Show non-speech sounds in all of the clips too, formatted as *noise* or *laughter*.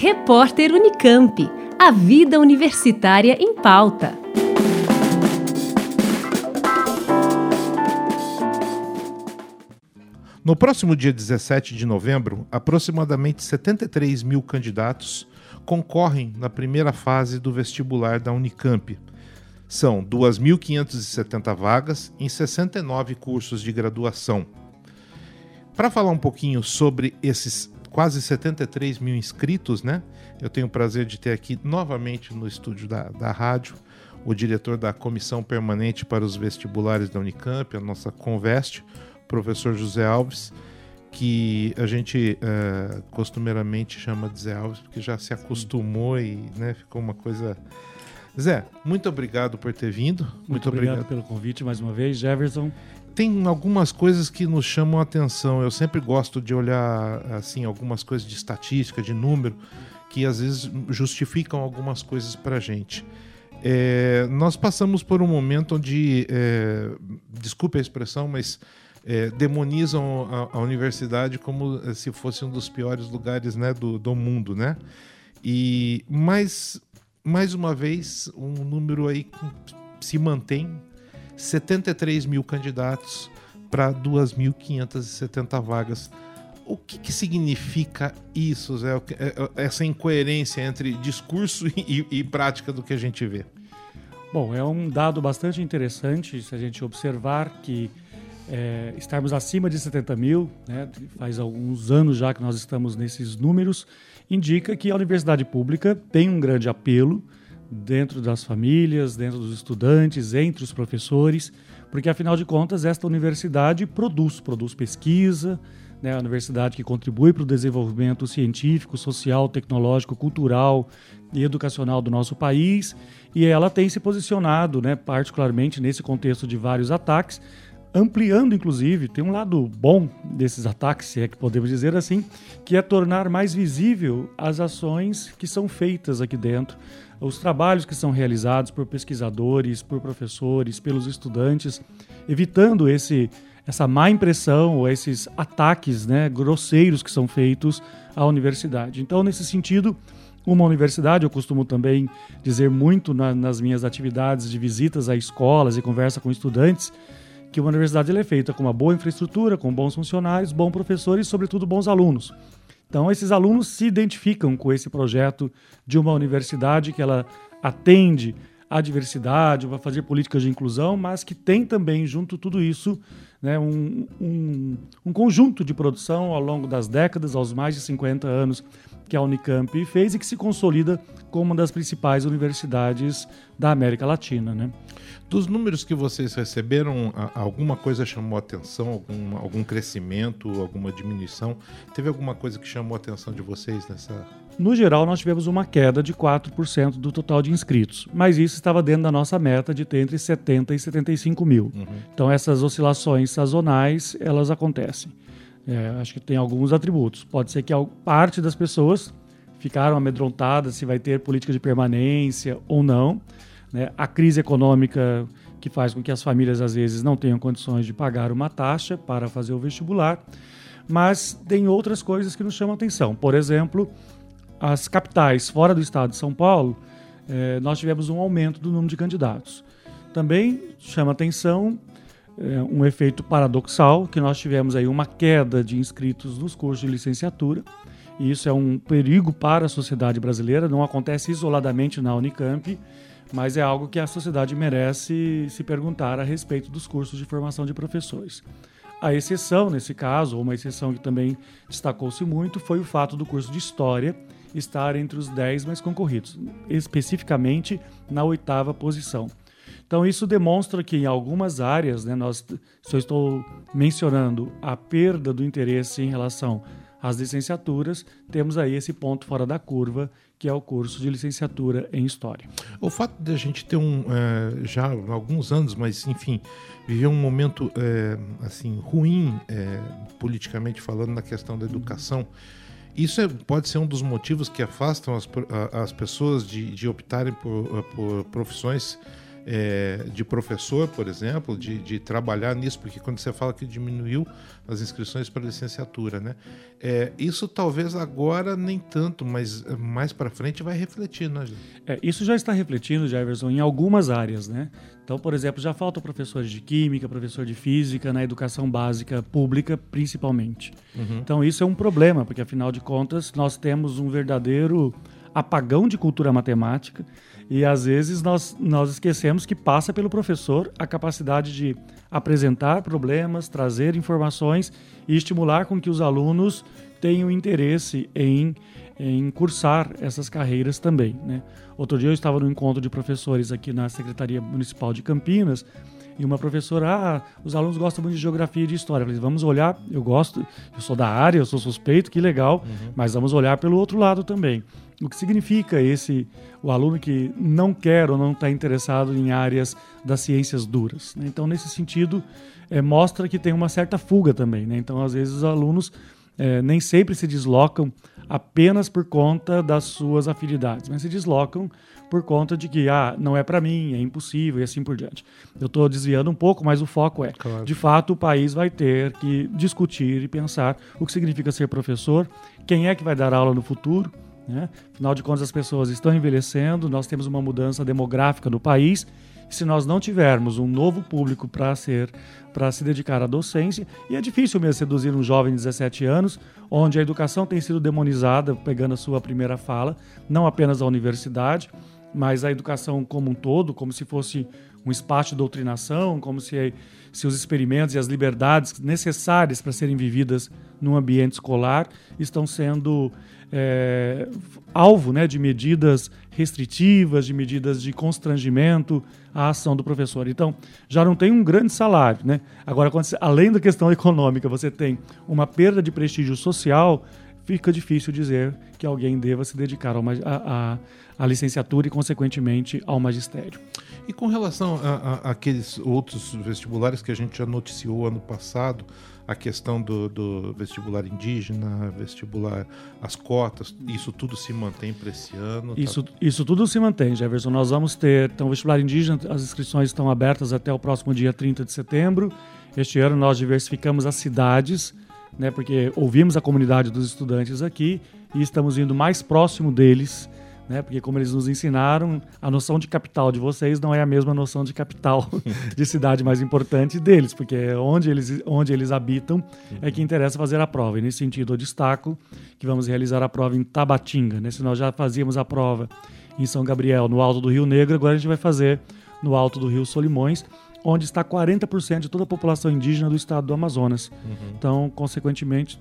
Repórter Unicamp. A vida universitária em pauta. No próximo dia 17 de novembro, aproximadamente 73 mil candidatos concorrem na primeira fase do vestibular da Unicamp. São 2.570 vagas em 69 cursos de graduação. Para falar um pouquinho sobre esses quase 73 mil inscritos, né? Eu tenho o prazer de ter aqui novamente no estúdio da, da rádio o diretor da Comissão Permanente para os Vestibulares da Unicamp, a nossa Conveste, professor José Alves, que a gente uh, costumeiramente chama de Zé Alves, porque já se acostumou e né, ficou uma coisa. Zé, muito obrigado por ter vindo. Muito, muito obrigado, obrigado pelo convite mais uma vez, Jefferson tem algumas coisas que nos chamam a atenção. Eu sempre gosto de olhar assim algumas coisas de estatística, de número, que às vezes justificam algumas coisas para a gente. É, nós passamos por um momento onde, é, desculpe a expressão, mas é, demonizam a, a, universidade como é, se fosse um dos piores lugares né, do, do mundo, né? E mais, mais uma vez, um número aí se mantém 73 mil candidatos para 2.570 vagas. O que, que, significa isso, Zé? É, é, essa incoerência entre discurso *laughs* e, e, prática do que a gente vê? Bom, é um dado bastante interessante se a gente observar que é, estarmos acima de 70 mil, né, faz alguns anos já que nós estamos nesses números, indica que a universidade pública tem um grande apelo dentro das famílias, dentro dos estudantes, entre os professores, porque afinal de contas esta universidade produz, produz pesquisa, né, a universidade que contribui para o desenvolvimento científico, social, tecnológico, cultural e educacional do nosso país, e ela tem se posicionado, né, particularmente nesse contexto de vários ataques, ampliando, inclusive, tem um lado bom desses ataques, se é que podemos dizer assim, que é tornar mais visível as ações que são feitas aqui dentro, os trabalhos que são realizados por pesquisadores, por professores, pelos estudantes, evitando esse essa má impressão ou esses ataques né, grosseiros que são feitos à universidade. Então, nesse sentido, uma universidade, eu costumo também dizer muito na, nas minhas atividades de visitas a escolas e conversa com estudantes, que uma universidade é feita com uma boa infraestrutura, com bons funcionários, bons professores e, sobretudo, bons alunos. Então, esses alunos se identificam com esse projeto de uma universidade que ela atende à diversidade, vai fazer políticas de inclusão, mas que tem também, junto tudo isso, né, um, um, um, conjunto de produção ao longo das décadas, aos mais de 50 anos que a Unicamp fez e que se consolida como uma das principais universidades da América Latina. Né? Dos números que vocês receberam, alguma coisa chamou atenção? Algum, algum crescimento, alguma diminuição? Teve alguma coisa que chamou a atenção de vocês nessa. No geral, nós tivemos uma queda de 4% do total de inscritos, mas isso estava dentro da nossa meta de ter entre 70 e 75 mil. Uhum. Então, essas oscilações sazonais, elas acontecem. É, acho que tem alguns atributos. Pode ser que parte das pessoas ficaram amedrontadas se vai ter política de permanência ou não né? A crise econômica que faz com que as famílias às vezes não tenham condições de pagar uma taxa para fazer o vestibular, mas tem outras coisas que nos chamam atenção. Por exemplo, as capitais fora do estado de São Paulo, eh, nós tivemos um aumento do número de candidatos. Também chama atenção eh, um efeito paradoxal, que nós tivemos aí uma queda de inscritos nos cursos de licenciatura, e isso é um perigo para a sociedade brasileira, não acontece isoladamente na Unicamp, mas é algo que a sociedade merece se perguntar a respeito dos cursos de formação de professores. A exceção, nesse caso, uma exceção que também destacou-se muito, foi o fato do curso de História estar entre os 10 mais concorridos, especificamente na oitava posição. Então, isso demonstra que em algumas áreas, né, nós só estou mencionando a perda do interesse em relação às licenciaturas, temos aí esse ponto fora da curva que é o curso de licenciatura em História. O fato de a gente ter um, é, já há alguns anos, mas enfim, viver um momento é, assim ruim é, politicamente falando na questão da educação, isso é, pode ser um dos motivos que afastam as, as pessoas de, de optarem por, por profissões é, de professor, por exemplo, de, de, trabalhar nisso, porque quando você fala que diminuiu as inscrições para licenciatura, né? É, isso talvez agora nem tanto, mas mais para frente vai refletir, né? É, isso já está refletindo, Jefferson, em algumas áreas, né? Então, por exemplo, já faltam professores de química, professor de física na educação básica pública, principalmente. Uhum. Então, isso é um problema, porque afinal de contas nós temos um verdadeiro apagão de cultura matemática e às vezes nós, nós esquecemos que passa pelo professor a capacidade de apresentar problemas, trazer informações e estimular com que os alunos tenham interesse em, em cursar essas carreiras também. Né? Outro dia eu estava no encontro de professores aqui na Secretaria Municipal de Campinas e uma professora, ah, os alunos gostam muito de geografia e de história. Eu falei, vamos olhar, eu gosto, eu sou da área, eu sou suspeito, que legal, uhum. mas vamos olhar pelo outro lado também. O que significa esse o aluno que não quer ou não está interessado em áreas das ciências duras? Né? Então, nesse sentido, é, mostra que tem uma certa fuga também. Né? Então, às vezes, os alunos é, nem sempre se deslocam apenas por conta das suas afinidades, mas se deslocam por conta de que ah, não é para mim, é impossível e assim por diante. Eu estou desviando um pouco, mas o foco é, claro. de fato, o país vai ter que discutir e pensar o que significa ser professor, quem é que vai dar aula no futuro, né? Afinal de contas, as pessoas estão envelhecendo, nós temos uma mudança demográfica no país. Se nós não tivermos um novo público para ser para se dedicar à docência, e é difícil mesmo seduzir um jovem de 17 anos, onde a educação tem sido demonizada, pegando a sua primeira fala, não apenas a universidade, mas a educação como um todo, como se fosse um espaço de doutrinação, como se, se os experimentos e as liberdades necessárias para serem vividas num ambiente escolar estão sendo é, alvo né, de medidas restritivas, de medidas de constrangimento à ação do professor. Então, já não tem um grande salário. Né? Agora, você, além da questão *laughs* econômica, você tem uma perda de prestígio social, fica difícil dizer que alguém deva se dedicar à licenciatura e, consequentemente, ao magistério. E com relação àqueles outros vestibulares que a gente já noticiou ano passado, a questão do, do, vestibular indígena, vestibular, as cotas, isso tudo se mantém para esse ano? Tá? Isso, isso tudo se mantém, Jefferson. Nós vamos ter, então, vestibular indígena, as inscrições estão abertas até o próximo dia 30 de setembro. Este ano nós diversificamos as cidades, né, porque ouvimos a comunidade dos estudantes aqui e estamos indo mais próximo deles né? Porque como eles nos ensinaram, a noção de capital de vocês não é a mesma noção de capital *laughs* de cidade mais importante deles, porque é onde eles, onde eles habitam é que interessa fazer a prova. E nesse sentido, eu destaco que vamos realizar a prova em Tabatinga, né? Se nós já fazíamos a prova em São Gabriel, no alto do Rio Negro, agora a gente vai fazer no alto do Rio Solimões, onde está 40% de toda a população indígena do estado do Amazonas. Uhum. Então, consequentemente,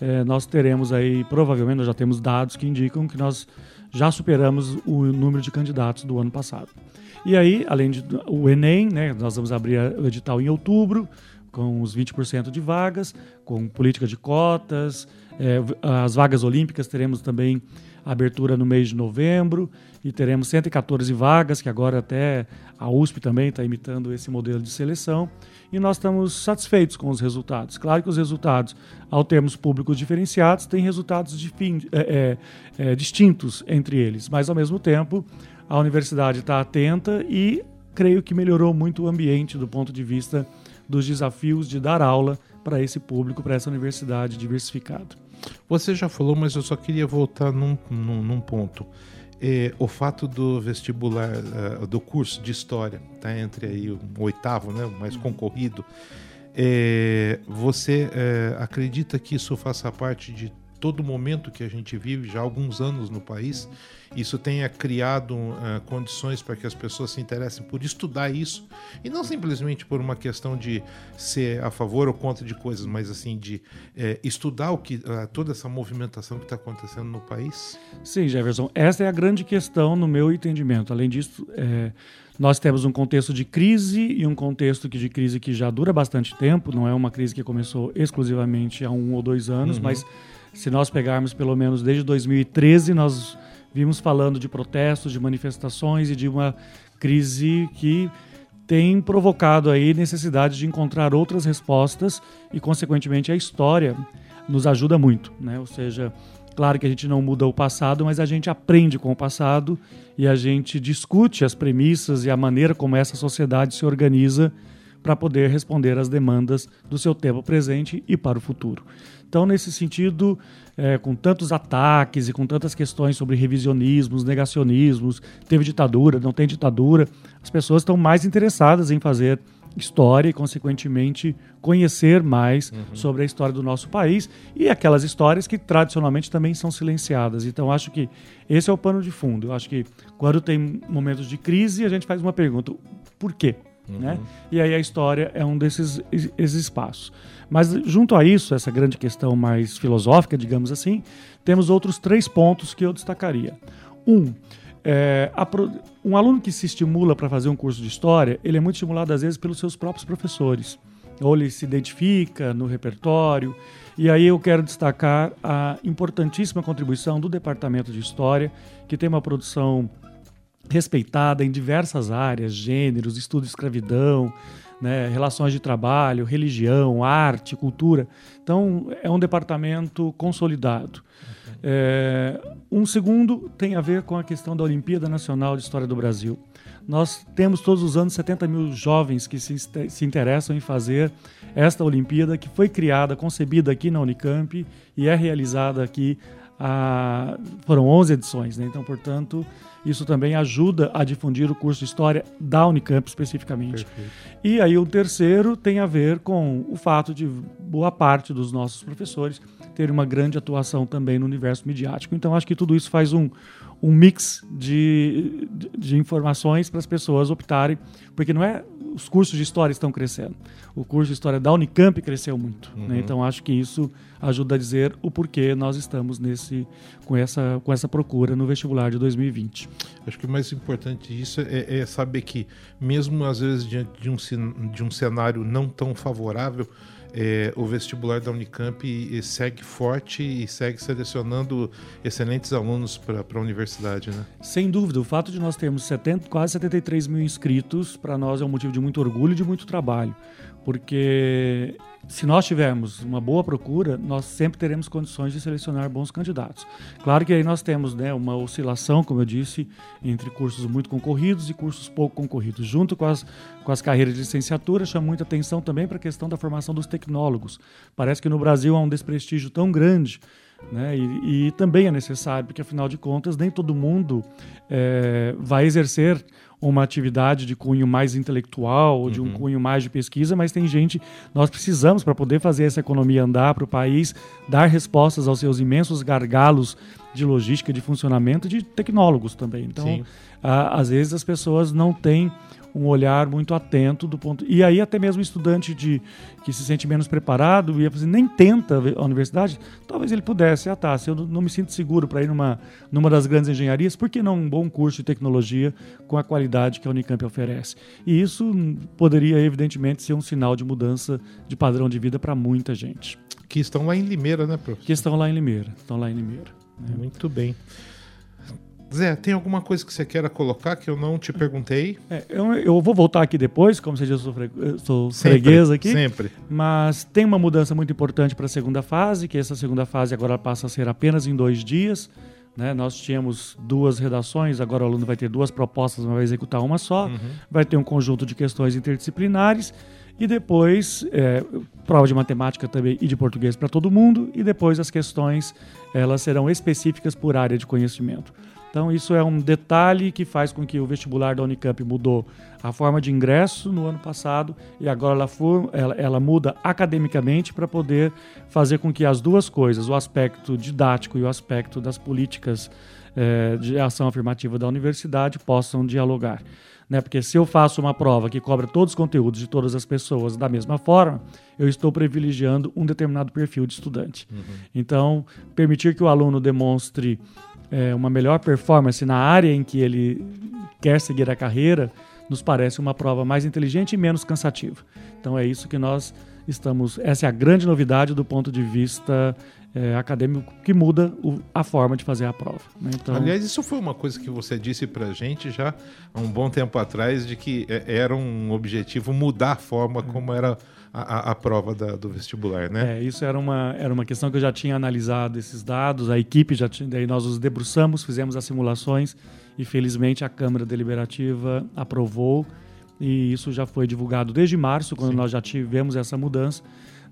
é, nós teremos aí, provavelmente, nós já temos dados que indicam que nós já superamos o número de candidatos do ano passado. E aí, além do Enem, né, nós vamos abrir o edital em outubro, com os 20% de vagas, com política de cotas, é, as vagas olímpicas teremos também abertura no mês de novembro e teremos 114 vagas, que agora até a USP também está imitando esse modelo de seleção e nós estamos satisfeitos com os resultados. Claro que os resultados, ao termos públicos diferenciados, têm resultados de fim, é, é, é, distintos entre eles, mas ao mesmo tempo a universidade está atenta e creio que melhorou muito o ambiente do ponto de vista dos desafios de dar aula para esse público, para essa universidade diversificada. Você já falou, mas eu só queria voltar num, num, num ponto. É, o fato do vestibular, uh, do curso de história, tá entre aí o oitavo, né, o mais concorrido, é, você é, acredita que isso faça parte de todo momento que a gente vive já há alguns anos no país? isso tenha criado uh, condições para que as pessoas se interessem por estudar isso e não simplesmente por uma questão de ser a favor ou contra de coisas, mas assim de uh, estudar o que uh, toda essa movimentação que está acontecendo no país? Sim, Jefferson, essa é a grande questão no meu entendimento. Além disso, é, nós temos um contexto de crise e um contexto de crise que já dura bastante tempo. Não é uma crise que começou exclusivamente há um ou dois anos, uhum. mas se nós pegarmos pelo menos desde 2013, nós Vimos falando de protestos, de manifestações e de uma crise que tem provocado aí necessidade de encontrar outras respostas e, consequentemente, a história nos ajuda muito, né? Ou seja, Claro que a gente não muda o passado, mas a gente aprende com o passado e a gente discute as premissas e a maneira como essa sociedade se organiza para poder responder às demandas do seu tempo presente e para o futuro. Então, nesse sentido, é, com tantos ataques e com tantas questões sobre revisionismos, negacionismos, teve ditadura, não tem ditadura, as pessoas estão mais interessadas em fazer história e, consequentemente, conhecer mais uhum. sobre a história do nosso país e aquelas histórias que tradicionalmente também são silenciadas. Então, acho que esse é o pano de fundo. Eu acho que quando tem momentos de crise, a gente faz uma pergunta: por quê? Uhum. Né? E aí a história é um desses esses espaços. Mas junto a isso, essa grande questão mais filosófica, digamos assim, temos outros três pontos que eu destacaria. Um, é, a, um aluno que se estimula para fazer um curso de história, ele é muito estimulado às vezes pelos seus próprios professores. Ou ele se identifica no repertório. E aí eu quero destacar a importantíssima contribuição do Departamento de História, que tem uma produção respeitada em diversas áreas, gêneros, estudo de escravidão, né, relações de trabalho, religião, arte, cultura. Então, é um departamento consolidado. É, um segundo tem a ver com a questão da Olimpíada Nacional de História do Brasil. Nós temos todos os anos 70 mil jovens que se, se interessam em fazer esta Olimpíada, que foi criada, concebida aqui na Unicamp e é realizada aqui. A, foram 11 edições, né? então, portanto, isso também ajuda a difundir o curso de História da Unicamp especificamente. Perfeito. E aí o terceiro tem a ver com o fato de boa parte dos nossos professores ter uma grande atuação também no universo midiático. Então acho que tudo isso faz um, um mix de, de, de informações para as pessoas optarem, porque não é os cursos de história estão crescendo. O curso de história da Unicamp cresceu muito. Né? Uhum. Né? Então acho que isso ajuda a dizer o porquê nós estamos nesse com essa com essa procura no vestibular de 2020. Acho que o mais importante disso é, é saber que mesmo às vezes diante de um de um cenário não tão favorável é, o vestibular da Unicamp segue forte e segue selecionando excelentes alunos para a universidade, né? Sem dúvida. O fato de nós termos 70, quase 73 mil inscritos, para nós é um motivo de muito orgulho e de muito trabalho. Porque se nós tivermos uma boa procura, nós sempre teremos condições de selecionar bons candidatos. Claro que aí nós temos né, uma oscilação, como eu disse, entre cursos muito concorridos e cursos pouco concorridos. Junto com as, com as carreiras de licenciatura, chama muita atenção também para a questão da formação dos tecnólogos. Parece que no Brasil há um desprestígio tão grande né? E, e, também é necessário, porque afinal de contas, nem todo mundo é, vai exercer uma atividade de cunho mais intelectual ou de um uhum. cunho mais de pesquisa, mas tem gente, nós precisamos para poder fazer essa economia andar para o país, dar respostas aos seus imensos gargalos de logística, de funcionamento, de tecnólogos também. Então, a, às vezes as pessoas não têm um olhar muito atento do ponto. E aí até mesmo estudante de que se sente menos preparado e nem tenta a universidade, talvez ele pudesse, ah tá, se eu não me sinto seguro para ir numa numa das grandes engenharias, por que não um bom curso de tecnologia com a qualidade que a Unicamp oferece? E isso poderia evidentemente ser um sinal de mudança de padrão de vida para muita gente. Que estão lá em Limeira, né, professor? Que estão lá em Limeira, estão lá em Limeira. Né? Muito bem. Zé, tem alguma coisa que você queira colocar que eu não te perguntei? É, eu, eu, vou voltar aqui depois, como você eu sou, fre, sou sempre, freguesa aqui. Sempre. Mas tem uma mudança muito importante para a segunda fase, que essa segunda fase agora passa a ser apenas em dois dias. Né? Nós tínhamos duas redações, agora o aluno vai ter duas propostas, mas vai executar uma só. Uhum. Vai ter um conjunto de questões interdisciplinares. E depois, é, prova de matemática também e de português para todo mundo. E depois as questões elas serão específicas por área de conhecimento. Então, isso é um detalhe que faz com que o vestibular da Unicamp mudou a forma de ingresso no ano passado e agora ela, for, ela, ela muda academicamente para poder fazer com que as duas coisas, o aspecto didático e o aspecto das políticas é, de ação afirmativa da universidade, possam dialogar. Né? Porque se eu faço uma prova que cobra todos os conteúdos de todas as pessoas da mesma forma, eu estou privilegiando um determinado perfil de estudante. Uhum. Então, permitir que o aluno demonstre é, uma melhor performance na área em que ele quer seguir a carreira, nos parece uma prova mais inteligente e menos cansativa. Então é isso que nós estamos. Essa é a grande novidade do ponto de vista é, acadêmico que muda o, a forma de fazer a prova. Né? Então... Aliás, isso foi uma coisa que você disse para a gente já há um bom tempo atrás, de que é, era um objetivo mudar a forma como era a, a prova da, do vestibular, né? É, isso era uma, era uma questão que eu já tinha analisado esses dados, a equipe já tinha, daí nós os debruçamos, fizemos as simulações e felizmente a Câmara Deliberativa aprovou e isso já foi divulgado desde março, quando Sim. nós já tivemos essa mudança.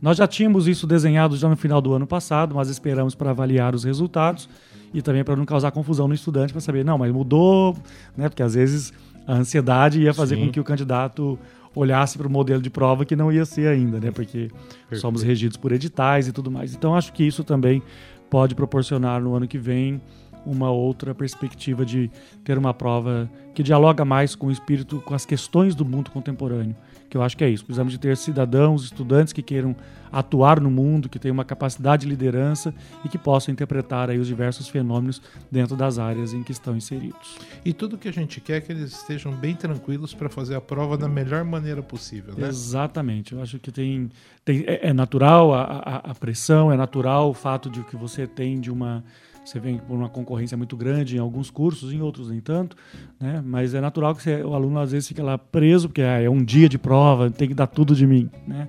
Nós já tínhamos isso desenhado já no final do ano passado, mas esperamos para avaliar os resultados e também para não causar confusão no estudante, para saber, não, mas mudou, né? Porque às vezes a ansiedade ia fazer Sim. com que o candidato olhasse para o modelo de prova que não ia ser ainda, né? Porque Perfeito. somos regidos por editais e tudo mais. Então acho que isso também pode proporcionar no ano que vem uma outra perspectiva de ter uma prova que dialoga mais com o espírito, com as questões do mundo contemporâneo que eu acho que é isso. Precisamos de ter cidadãos, estudantes que queiram atuar no mundo, que tenham uma capacidade de liderança e que possam interpretar aí os diversos fenômenos dentro das áreas em que estão inseridos. E tudo que a gente quer é que eles estejam bem tranquilos para fazer a prova da melhor maneira possível, né? Exatamente. Eu acho que tem, tem é, é natural a, a, a pressão, é natural o fato de que você tem de uma você vem por uma concorrência muito grande em alguns cursos, em outros nem tanto, né? Mas é natural que você, o aluno às vezes fica lá preso, porque ah, é um dia de prova, tem que dar tudo de mim, né?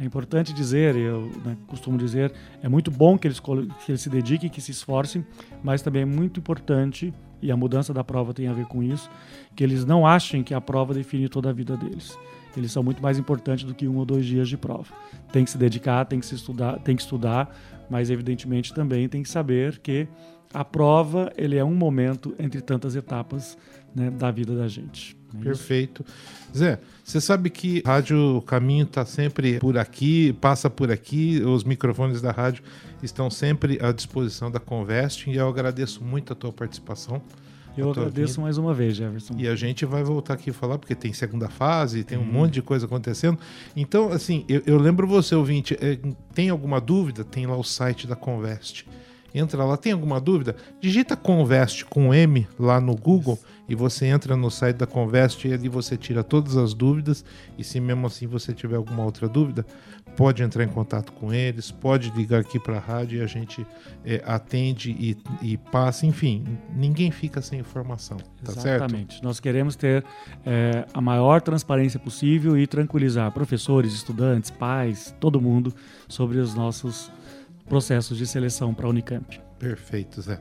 É importante dizer, eu né, costumo dizer, é muito bom que eles, que eles se dediquem, que se esforcem, mas também é muito importante, e a mudança da prova tem a ver com isso, que eles não achem que a prova define toda a vida deles. Eles são muito mais importantes do que um ou dois dias de prova. Tem que se dedicar, tem que se estudar, tem que estudar, mas evidentemente também tem que saber que a prova ele é um momento entre tantas etapas né, da vida da gente. É Perfeito. Zé, você sabe que Rádio Caminho está sempre por aqui, passa por aqui, os microfones da rádio estão sempre à disposição da Convest e eu agradeço muito a tua participação. Eu agradeço mais uma vez, Jefferson. E a gente vai voltar aqui falar, porque tem segunda fase, tem um hum. monte de coisa acontecendo. Então, assim, eu, eu lembro você, ouvinte, é, tem alguma dúvida? Tem lá o site da Convest. Entra lá, tem alguma dúvida? Digita Convest com M lá no Google Isso. e você entra no site da Convest e ali você tira todas as dúvidas. E se mesmo assim você tiver alguma outra dúvida, pode entrar em contato com eles, pode ligar aqui para a rádio e a gente é, atende e, e, passa. Enfim, ninguém fica sem informação. Tá Exatamente. Certo? Nós queremos ter é, a maior transparência possível e tranquilizar professores, estudantes, pais, todo mundo sobre os nossos processos de seleção para a Unicamp. Perfeito, Zé.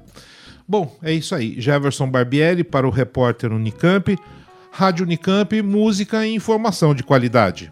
Bom, é isso aí. Jefferson Barbieri para o repórter Unicamp. Rádio Unicamp, música e informação de qualidade.